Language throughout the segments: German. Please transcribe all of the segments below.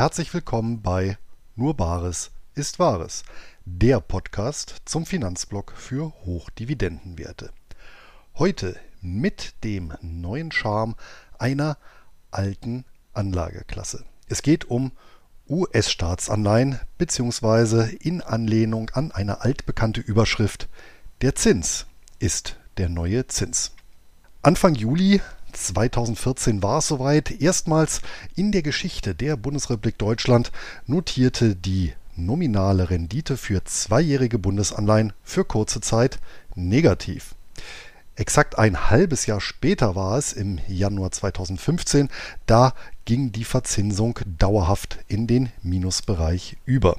Herzlich willkommen bei Nur Bares ist Wahres, der Podcast zum Finanzblock für Hochdividendenwerte. Heute mit dem neuen Charme einer alten Anlageklasse. Es geht um US-Staatsanleihen bzw. in Anlehnung an eine altbekannte Überschrift Der Zins ist der neue Zins. Anfang Juli 2014 war es soweit. Erstmals in der Geschichte der Bundesrepublik Deutschland notierte die nominale Rendite für zweijährige Bundesanleihen für kurze Zeit negativ. Exakt ein halbes Jahr später war es, im Januar 2015, da ging die Verzinsung dauerhaft in den Minusbereich über.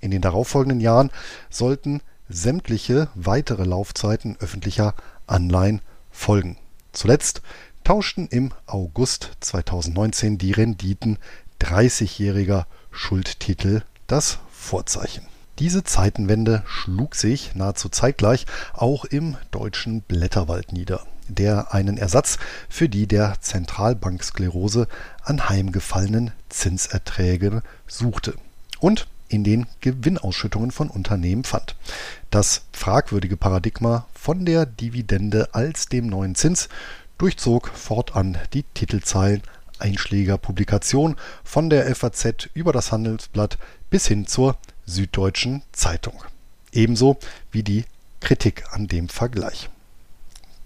In den darauffolgenden Jahren sollten sämtliche weitere Laufzeiten öffentlicher Anleihen folgen. Zuletzt tauschten im August 2019 die Renditen 30-jähriger Schuldtitel das Vorzeichen. Diese Zeitenwende schlug sich nahezu zeitgleich auch im deutschen Blätterwald nieder, der einen Ersatz für die der Zentralbanksklerose anheimgefallenen Zinserträge suchte und in den Gewinnausschüttungen von Unternehmen fand. Das fragwürdige Paradigma von der Dividende als dem neuen Zins durchzog fortan die Titelzeilen einschlägiger Publikationen von der FAZ über das Handelsblatt bis hin zur Süddeutschen Zeitung. Ebenso wie die Kritik an dem Vergleich.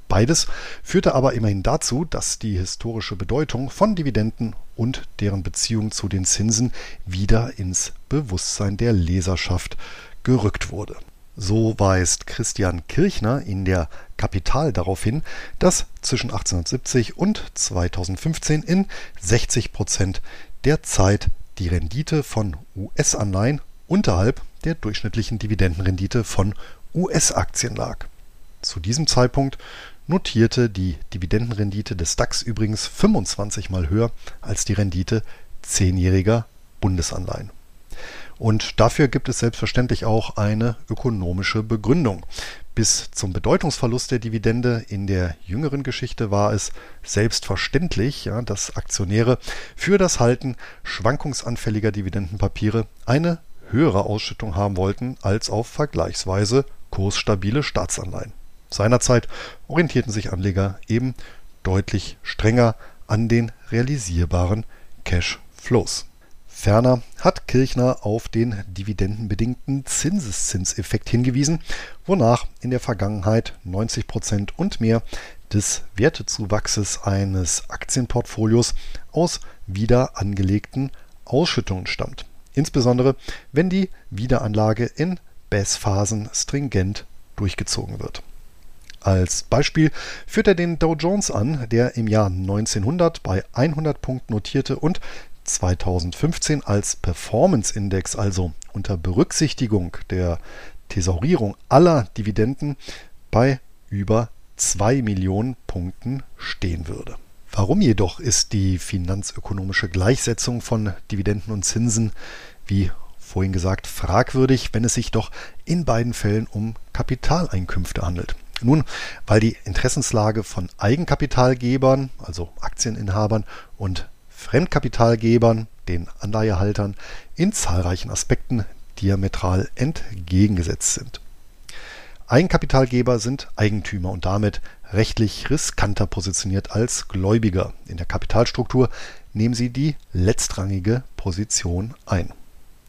Beides führte aber immerhin dazu, dass die historische Bedeutung von Dividenden und deren Beziehung zu den Zinsen wieder ins Bewusstsein der Leserschaft gerückt wurde. So weist Christian Kirchner in der Kapital darauf hin, dass zwischen 1870 und 2015 in 60 Prozent der Zeit die Rendite von US-Anleihen unterhalb der durchschnittlichen Dividendenrendite von US-Aktien lag. Zu diesem Zeitpunkt notierte die Dividendenrendite des DAX übrigens 25 mal höher als die Rendite zehnjähriger Bundesanleihen. Und dafür gibt es selbstverständlich auch eine ökonomische Begründung. Bis zum Bedeutungsverlust der Dividende in der jüngeren Geschichte war es selbstverständlich, ja, dass Aktionäre für das Halten schwankungsanfälliger Dividendenpapiere eine höhere Ausschüttung haben wollten als auf vergleichsweise kursstabile Staatsanleihen. Seinerzeit orientierten sich Anleger eben deutlich strenger an den realisierbaren Cash-Flows. Ferner hat Kirchner auf den dividendenbedingten Zinseszinseffekt hingewiesen, wonach in der Vergangenheit 90 Prozent und mehr des Wertezuwachses eines Aktienportfolios aus wieder angelegten Ausschüttungen stammt. Insbesondere wenn die Wiederanlage in BES-Phasen stringent durchgezogen wird. Als Beispiel führt er den Dow Jones an, der im Jahr 1900 bei 100 Punkten notierte und 2015 als Performance-Index, also unter Berücksichtigung der Thesaurierung aller Dividenden, bei über 2 Millionen Punkten stehen würde. Warum jedoch ist die finanzökonomische Gleichsetzung von Dividenden und Zinsen, wie vorhin gesagt, fragwürdig, wenn es sich doch in beiden Fällen um Kapitaleinkünfte handelt? Nun, weil die Interessenslage von Eigenkapitalgebern, also Aktieninhabern und Fremdkapitalgebern, den Anleihehaltern, in zahlreichen Aspekten diametral entgegengesetzt sind. Eigenkapitalgeber sind Eigentümer und damit rechtlich riskanter positioniert als Gläubiger. In der Kapitalstruktur nehmen sie die letztrangige Position ein.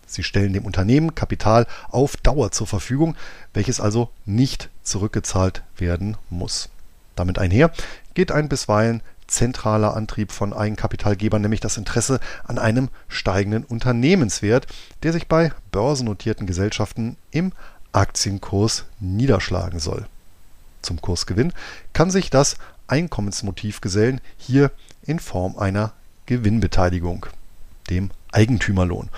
Sie stellen dem Unternehmen Kapital auf Dauer zur Verfügung, welches also nicht zurückgezahlt werden muss. Damit einher geht ein bisweilen zentraler Antrieb von Eigenkapitalgebern, nämlich das Interesse an einem steigenden Unternehmenswert, der sich bei börsennotierten Gesellschaften im Aktienkurs niederschlagen soll. Zum Kursgewinn kann sich das Einkommensmotiv gesellen, hier in Form einer Gewinnbeteiligung, dem Eigentümerlohn.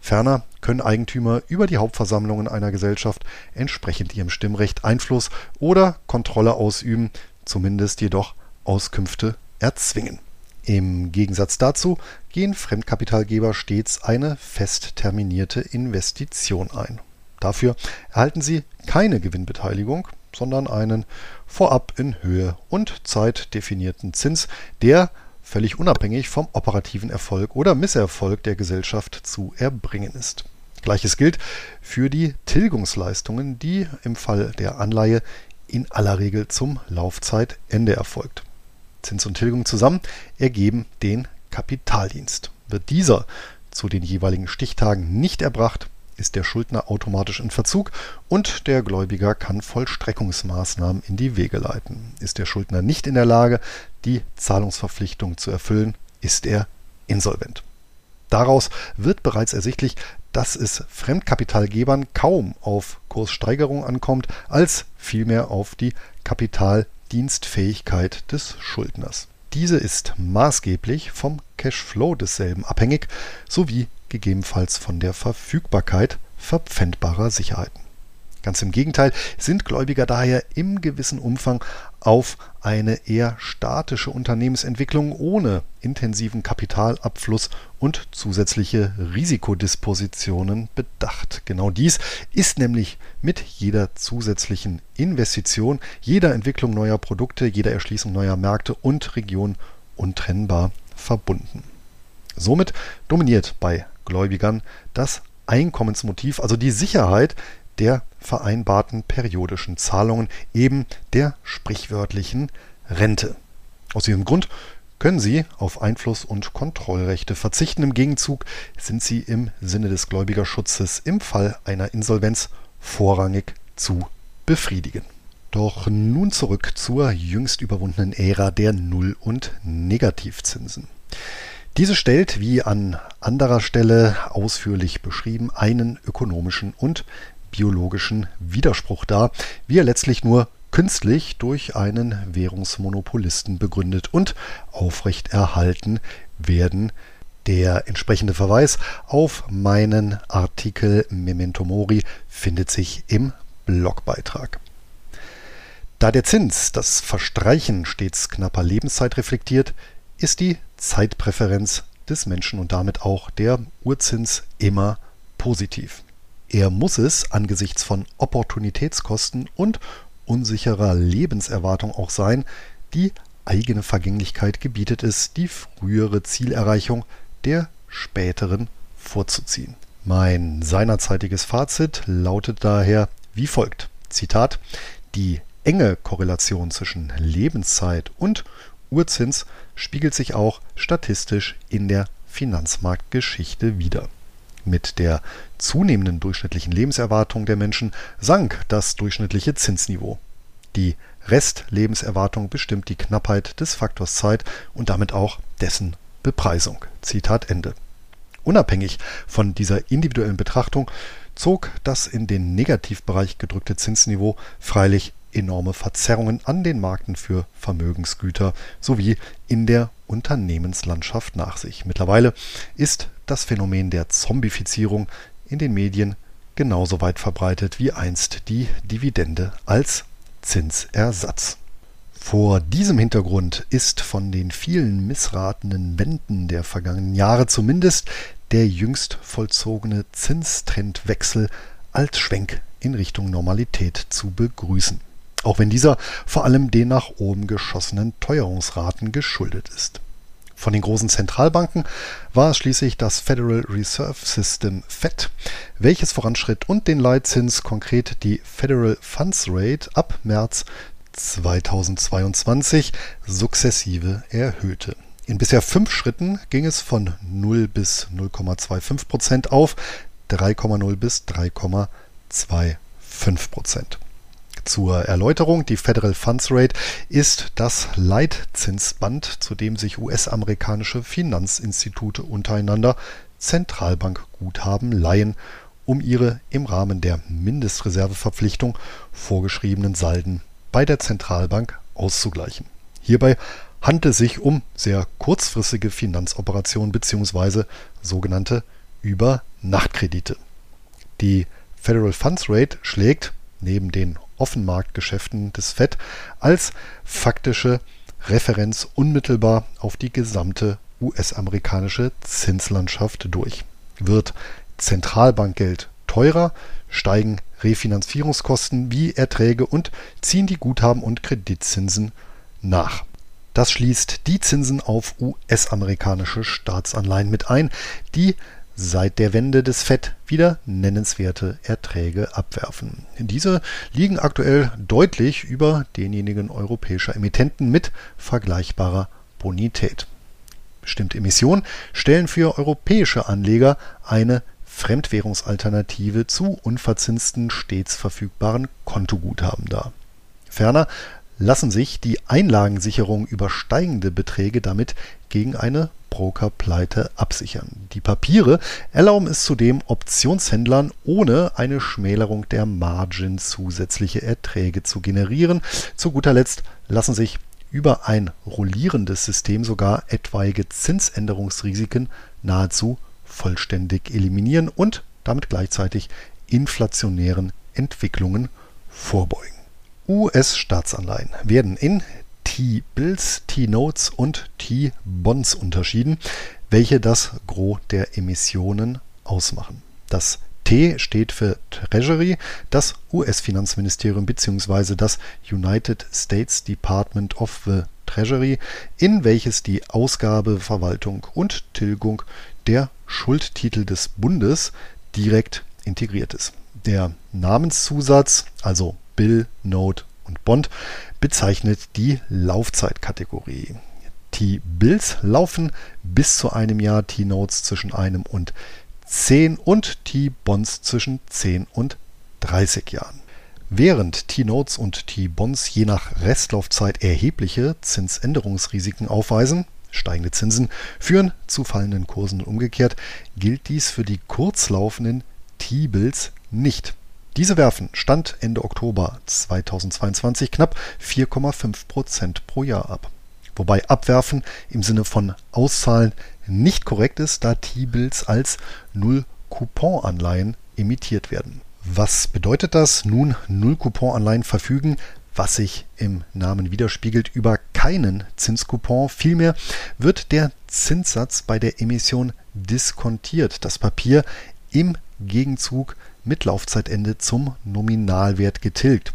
Ferner können Eigentümer über die Hauptversammlungen einer Gesellschaft entsprechend ihrem Stimmrecht Einfluss oder Kontrolle ausüben, zumindest jedoch Auskünfte erzwingen. Im Gegensatz dazu gehen Fremdkapitalgeber stets eine fest terminierte Investition ein. Dafür erhalten sie keine Gewinnbeteiligung, sondern einen vorab in Höhe und Zeit definierten Zins, der völlig unabhängig vom operativen Erfolg oder Misserfolg der Gesellschaft zu erbringen ist. Gleiches gilt für die Tilgungsleistungen, die im Fall der Anleihe in aller Regel zum Laufzeitende erfolgt. Zins und Tilgung zusammen ergeben den Kapitaldienst. Wird dieser zu den jeweiligen Stichtagen nicht erbracht, ist der Schuldner automatisch in Verzug und der Gläubiger kann Vollstreckungsmaßnahmen in die Wege leiten. Ist der Schuldner nicht in der Lage, die Zahlungsverpflichtung zu erfüllen, ist er insolvent. Daraus wird bereits ersichtlich, dass es Fremdkapitalgebern kaum auf Kurssteigerung ankommt, als vielmehr auf die Kapitaldienstfähigkeit des Schuldners. Diese ist maßgeblich vom Cashflow desselben abhängig sowie gegebenenfalls von der Verfügbarkeit verpfändbarer Sicherheiten. Ganz im Gegenteil sind Gläubiger daher im gewissen Umfang auf eine eher statische Unternehmensentwicklung ohne intensiven Kapitalabfluss und zusätzliche Risikodispositionen bedacht. Genau dies ist nämlich mit jeder zusätzlichen Investition, jeder Entwicklung neuer Produkte, jeder Erschließung neuer Märkte und Regionen untrennbar verbunden. Somit dominiert bei Gläubigern das Einkommensmotiv, also die Sicherheit der vereinbarten periodischen Zahlungen, eben der sprichwörtlichen Rente. Aus diesem Grund können Sie auf Einfluss- und Kontrollrechte verzichten. Im Gegenzug sind Sie im Sinne des Gläubigerschutzes im Fall einer Insolvenz vorrangig zu befriedigen. Doch nun zurück zur jüngst überwundenen Ära der Null- und Negativzinsen. Diese stellt, wie an anderer Stelle ausführlich beschrieben, einen ökonomischen und biologischen Widerspruch dar, wie er letztlich nur künstlich durch einen Währungsmonopolisten begründet und aufrechterhalten werden. Der entsprechende Verweis auf meinen Artikel Memento Mori findet sich im Blogbeitrag. Da der Zins das Verstreichen stets knapper Lebenszeit reflektiert, ist die Zeitpräferenz des Menschen und damit auch der Urzins immer positiv. Er muss es angesichts von Opportunitätskosten und unsicherer Lebenserwartung auch sein, die eigene Vergänglichkeit gebietet es, die frühere Zielerreichung der späteren vorzuziehen. Mein seinerzeitiges Fazit lautet daher wie folgt. Zitat, die enge Korrelation zwischen Lebenszeit und Urzins spiegelt sich auch statistisch in der Finanzmarktgeschichte wider. Mit der zunehmenden durchschnittlichen Lebenserwartung der Menschen sank das durchschnittliche Zinsniveau. Die Restlebenserwartung bestimmt die Knappheit des Faktors Zeit und damit auch dessen Bepreisung. Zitat Ende. Unabhängig von dieser individuellen Betrachtung zog das in den Negativbereich gedrückte Zinsniveau freilich enorme Verzerrungen an den Märkten für Vermögensgüter sowie in der Unternehmenslandschaft nach sich. Mittlerweile ist das Phänomen der Zombifizierung in den Medien genauso weit verbreitet wie einst die Dividende als Zinsersatz. Vor diesem Hintergrund ist von den vielen missratenen Wenden der vergangenen Jahre zumindest der jüngst vollzogene Zinstrendwechsel als Schwenk in Richtung Normalität zu begrüßen auch wenn dieser vor allem den nach oben geschossenen Teuerungsraten geschuldet ist. Von den großen Zentralbanken war es schließlich das Federal Reserve System Fed, welches voranschritt und den Leitzins, konkret die Federal Funds Rate, ab März 2022 sukzessive erhöhte. In bisher fünf Schritten ging es von 0 bis 0,25 Prozent auf 3,0 bis 3,25 Prozent. Zur Erläuterung, die Federal Funds Rate ist das Leitzinsband, zu dem sich US-amerikanische Finanzinstitute untereinander Zentralbankguthaben leihen, um ihre im Rahmen der Mindestreserveverpflichtung vorgeschriebenen Salden bei der Zentralbank auszugleichen. Hierbei handelt es sich um sehr kurzfristige Finanzoperationen bzw. sogenannte Übernachtkredite. Die Federal Funds Rate schlägt neben den Offenmarktgeschäften des FED als faktische Referenz unmittelbar auf die gesamte US-amerikanische Zinslandschaft durch. Wird Zentralbankgeld teurer, steigen Refinanzierungskosten wie Erträge und ziehen die Guthaben und Kreditzinsen nach. Das schließt die Zinsen auf US-amerikanische Staatsanleihen mit ein, die seit der Wende des FED wieder nennenswerte Erträge abwerfen. Diese liegen aktuell deutlich über denjenigen europäischer Emittenten mit vergleichbarer Bonität. Bestimmte Emissionen stellen für europäische Anleger eine Fremdwährungsalternative zu unverzinsten stets verfügbaren Kontoguthaben dar. Ferner lassen sich die Einlagensicherung über steigende Beträge damit gegen eine Brokerpleite absichern. Die Papiere erlauben es zudem Optionshändlern ohne eine Schmälerung der Margin zusätzliche Erträge zu generieren. Zu guter Letzt lassen sich über ein rollierendes System sogar etwaige Zinsänderungsrisiken nahezu vollständig eliminieren und damit gleichzeitig inflationären Entwicklungen vorbeugen. US-Staatsanleihen werden in T-Bills, T-Notes und T-Bonds unterschieden, welche das Gros der Emissionen ausmachen. Das T steht für Treasury, das US-Finanzministerium bzw. das United States Department of the Treasury, in welches die Ausgabe, Verwaltung und Tilgung der Schuldtitel des Bundes direkt integriert ist. Der Namenszusatz, also Bill, Note und Bond, bezeichnet die Laufzeitkategorie. T-Bills laufen bis zu einem Jahr, T-Notes zwischen einem und 10 und T-Bonds zwischen 10 und 30 Jahren. Während T-Notes und T-Bonds je nach Restlaufzeit erhebliche Zinsänderungsrisiken aufweisen, steigende Zinsen führen zu fallenden Kursen und umgekehrt, gilt dies für die kurzlaufenden T-Bills nicht. Diese werfen Stand Ende Oktober 2022 knapp 4,5 Prozent pro Jahr ab. Wobei Abwerfen im Sinne von Auszahlen nicht korrekt ist, da T-Bills als Null-Coupon-Anleihen emittiert werden. Was bedeutet das? Nun, Null-Coupon-Anleihen verfügen, was sich im Namen widerspiegelt, über keinen Zinscoupon. Vielmehr wird der Zinssatz bei der Emission diskontiert. Das Papier im Gegenzug mit Laufzeitende zum Nominalwert getilgt.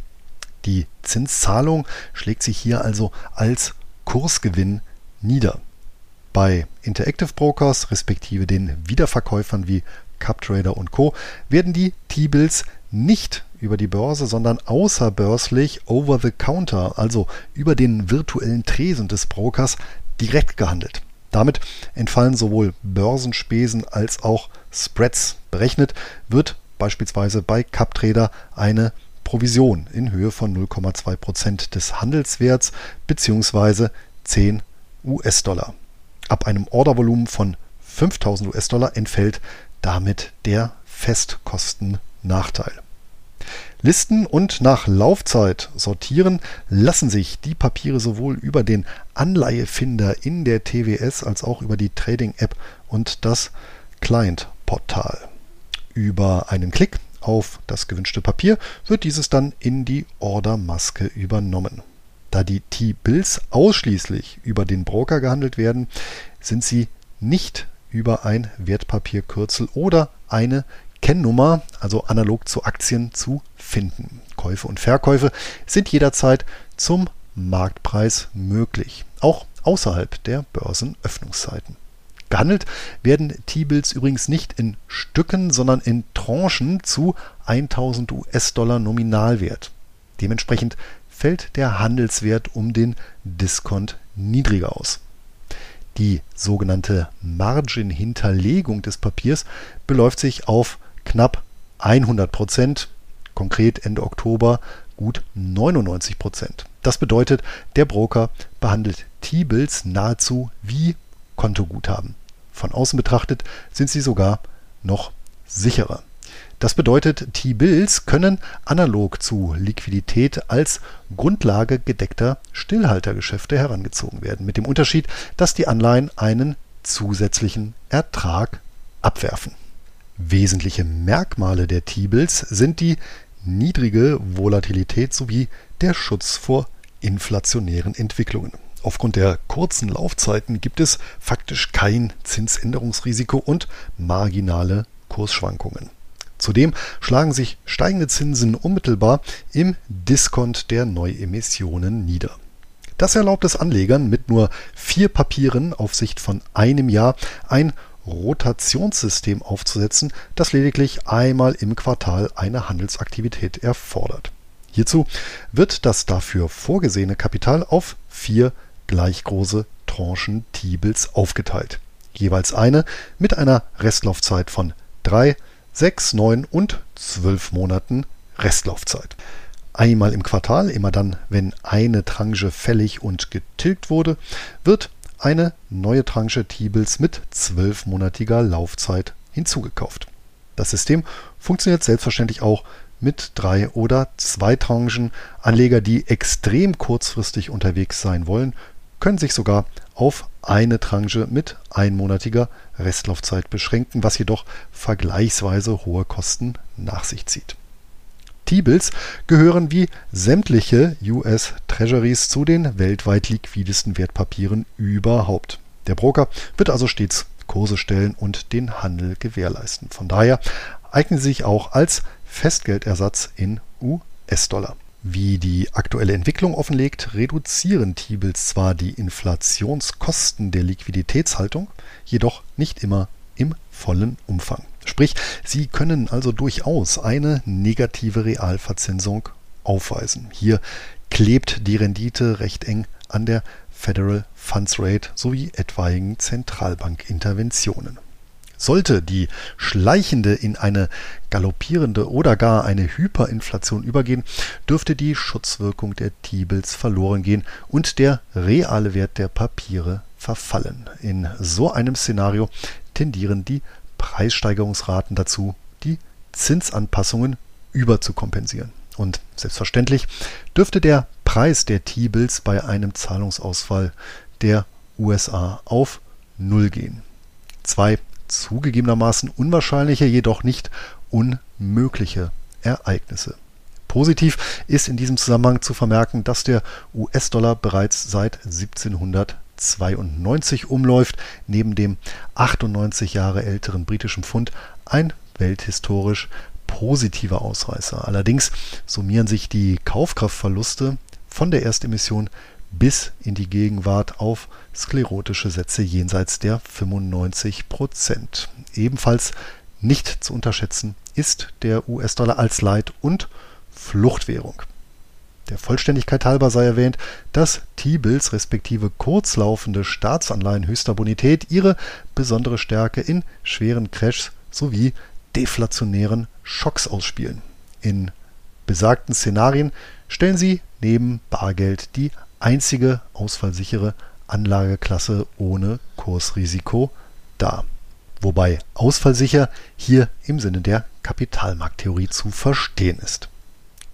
Die Zinszahlung schlägt sich hier also als Kursgewinn nieder. Bei Interactive Brokers respektive den Wiederverkäufern wie CupTrader und Co. werden die T-Bills nicht über die Börse, sondern außerbörslich over the counter, also über den virtuellen Tresen des Brokers, direkt gehandelt. Damit entfallen sowohl Börsenspesen als auch Spreads. Berechnet wird beispielsweise bei CupTrader eine Provision in Höhe von 0,2% des Handelswerts bzw. 10 US-Dollar. Ab einem Ordervolumen von 5000 US-Dollar entfällt damit der Festkostennachteil. Listen und nach Laufzeit sortieren lassen sich die Papiere sowohl über den Anleihefinder in der TWS als auch über die Trading-App und das Client-Portal. Über einen Klick auf das gewünschte Papier wird dieses dann in die Ordermaske übernommen. Da die T-Bills ausschließlich über den Broker gehandelt werden, sind sie nicht über ein Wertpapierkürzel oder eine Kennnummer, also analog zu Aktien, zu finden. Käufe und Verkäufe sind jederzeit zum Marktpreis möglich, auch außerhalb der Börsenöffnungszeiten. Gehandelt werden T-Bills übrigens nicht in Stücken, sondern in Tranchen zu 1000 US-Dollar Nominalwert. Dementsprechend fällt der Handelswert um den Diskont niedriger aus. Die sogenannte Margin-Hinterlegung des Papiers beläuft sich auf knapp 100 Prozent, konkret Ende Oktober gut 99 Prozent. Das bedeutet, der Broker behandelt T-Bills nahezu wie Kontoguthaben. Von außen betrachtet sind sie sogar noch sicherer. Das bedeutet, T-Bills können analog zu Liquidität als Grundlage gedeckter Stillhaltergeschäfte herangezogen werden, mit dem Unterschied, dass die Anleihen einen zusätzlichen Ertrag abwerfen. Wesentliche Merkmale der T-Bills sind die niedrige Volatilität sowie der Schutz vor inflationären Entwicklungen. Aufgrund der kurzen Laufzeiten gibt es faktisch kein Zinsänderungsrisiko und marginale Kursschwankungen. Zudem schlagen sich steigende Zinsen unmittelbar im Diskont der Neuemissionen nieder. Das erlaubt es Anlegern mit nur vier Papieren auf Sicht von einem Jahr ein Rotationssystem aufzusetzen, das lediglich einmal im Quartal eine Handelsaktivität erfordert. Hierzu wird das dafür vorgesehene Kapital auf vier gleich große Tranchen T-Bills aufgeteilt. Jeweils eine mit einer Restlaufzeit von drei, sechs, neun und zwölf Monaten Restlaufzeit. Einmal im Quartal, immer dann, wenn eine Tranche fällig und getilgt wurde, wird eine neue Tranche T-Bills mit zwölfmonatiger Laufzeit hinzugekauft. Das System funktioniert selbstverständlich auch mit drei oder zwei Tranchen. Anleger, die extrem kurzfristig unterwegs sein wollen, können sich sogar auf eine Tranche mit einmonatiger Restlaufzeit beschränken, was jedoch vergleichsweise hohe Kosten nach sich zieht. T-Bills gehören wie sämtliche US Treasuries zu den weltweit liquidesten Wertpapieren überhaupt. Der Broker wird also stets Kurse stellen und den Handel gewährleisten. Von daher eignen sie sich auch als Festgeldersatz in US-Dollar. Wie die aktuelle Entwicklung offenlegt, reduzieren T-Bills zwar die Inflationskosten der Liquiditätshaltung, jedoch nicht immer im vollen Umfang. Sprich, Sie können also durchaus eine negative Realverzinsung aufweisen. Hier klebt die Rendite recht eng an der Federal Funds Rate sowie etwaigen Zentralbankinterventionen. Sollte die schleichende in eine galoppierende oder gar eine Hyperinflation übergehen, dürfte die Schutzwirkung der T-Bills verloren gehen und der reale Wert der Papiere verfallen. In so einem Szenario tendieren die Preissteigerungsraten dazu, die Zinsanpassungen überzukompensieren. Und selbstverständlich dürfte der Preis der T-Bills bei einem Zahlungsausfall der USA auf Null gehen. Zwei zugegebenermaßen unwahrscheinliche, jedoch nicht unmögliche Ereignisse. Positiv ist in diesem Zusammenhang zu vermerken, dass der US-Dollar bereits seit 1700 92 umläuft, neben dem 98 Jahre älteren britischen Pfund ein welthistorisch positiver Ausreißer. Allerdings summieren sich die Kaufkraftverluste von der Erstemission bis in die Gegenwart auf sklerotische Sätze jenseits der 95 Prozent. Ebenfalls nicht zu unterschätzen ist der US-Dollar als Leit- und Fluchtwährung. Der Vollständigkeit halber sei erwähnt, dass T-Bills respektive kurzlaufende Staatsanleihen höchster Bonität ihre besondere Stärke in schweren Crashs sowie deflationären Schocks ausspielen. In besagten Szenarien stellen sie neben Bargeld die einzige ausfallsichere Anlageklasse ohne Kursrisiko dar. Wobei ausfallsicher hier im Sinne der Kapitalmarkttheorie zu verstehen ist.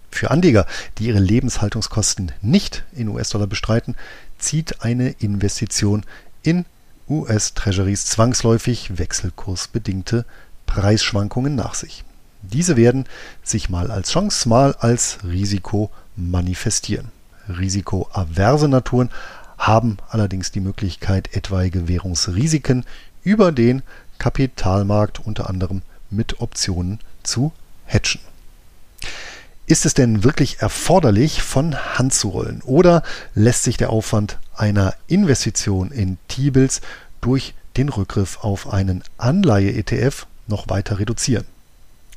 Für Anleger, die ihre Lebenshaltungskosten nicht in US-Dollar bestreiten, zieht eine Investition in US-Treasuries zwangsläufig wechselkursbedingte Preisschwankungen nach sich. Diese werden sich mal als Chance, mal als Risiko manifestieren. Risikoaverse Naturen haben allerdings die Möglichkeit, etwaige Währungsrisiken über den Kapitalmarkt unter anderem mit Optionen zu hatchen. Ist es denn wirklich erforderlich, von Hand zu rollen? Oder lässt sich der Aufwand einer Investition in T-Bills durch den Rückgriff auf einen Anleihe-ETF noch weiter reduzieren?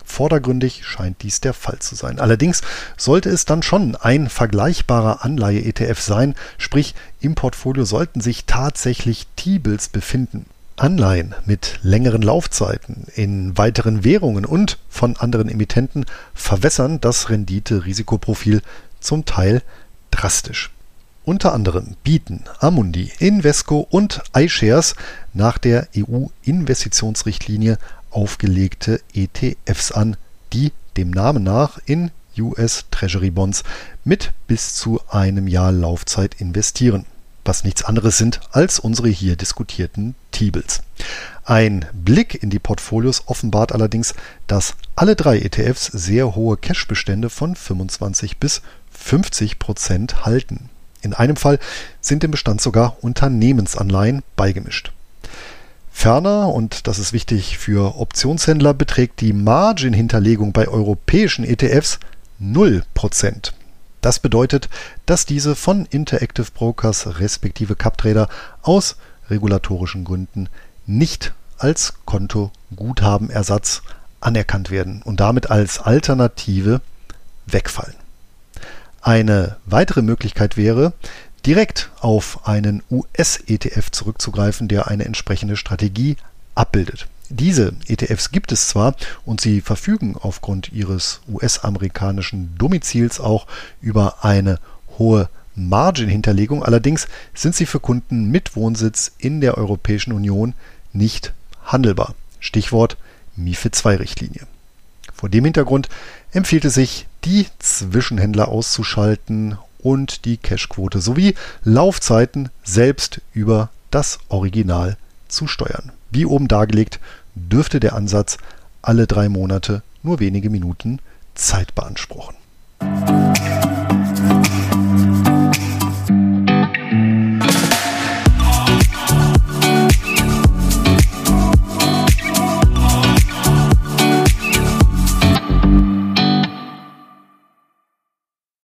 Vordergründig scheint dies der Fall zu sein. Allerdings sollte es dann schon ein vergleichbarer Anleihe-ETF sein, sprich im Portfolio sollten sich tatsächlich T-Bills befinden. Anleihen mit längeren Laufzeiten in weiteren Währungen und von anderen Emittenten verwässern das Rendite-Risikoprofil zum Teil drastisch. Unter anderem bieten Amundi, Invesco und iShares nach der EU-Investitionsrichtlinie aufgelegte ETFs an, die dem Namen nach in US Treasury Bonds mit bis zu einem Jahr Laufzeit investieren was nichts anderes sind als unsere hier diskutierten T-Bills. Ein Blick in die Portfolios offenbart allerdings, dass alle drei ETFs sehr hohe Cashbestände von 25 bis 50 Prozent halten. In einem Fall sind im Bestand sogar Unternehmensanleihen beigemischt. Ferner, und das ist wichtig für Optionshändler, beträgt die Margin-Hinterlegung bei europäischen ETFs 0%. Das bedeutet, dass diese von Interactive Brokers respektive CapTrader aus regulatorischen Gründen nicht als Kontoguthabenersatz anerkannt werden und damit als Alternative wegfallen. Eine weitere Möglichkeit wäre, direkt auf einen US-ETF zurückzugreifen, der eine entsprechende Strategie abbildet. Diese ETFs gibt es zwar und sie verfügen aufgrund ihres US-amerikanischen Domizils auch über eine hohe Margin-Hinterlegung, allerdings sind sie für Kunden mit Wohnsitz in der Europäischen Union nicht handelbar. Stichwort MIFID II-Richtlinie. Vor dem Hintergrund empfiehlt es sich, die Zwischenhändler auszuschalten und die Cashquote sowie Laufzeiten selbst über das Original zu steuern. Wie oben dargelegt, dürfte der Ansatz alle drei Monate nur wenige Minuten Zeit beanspruchen.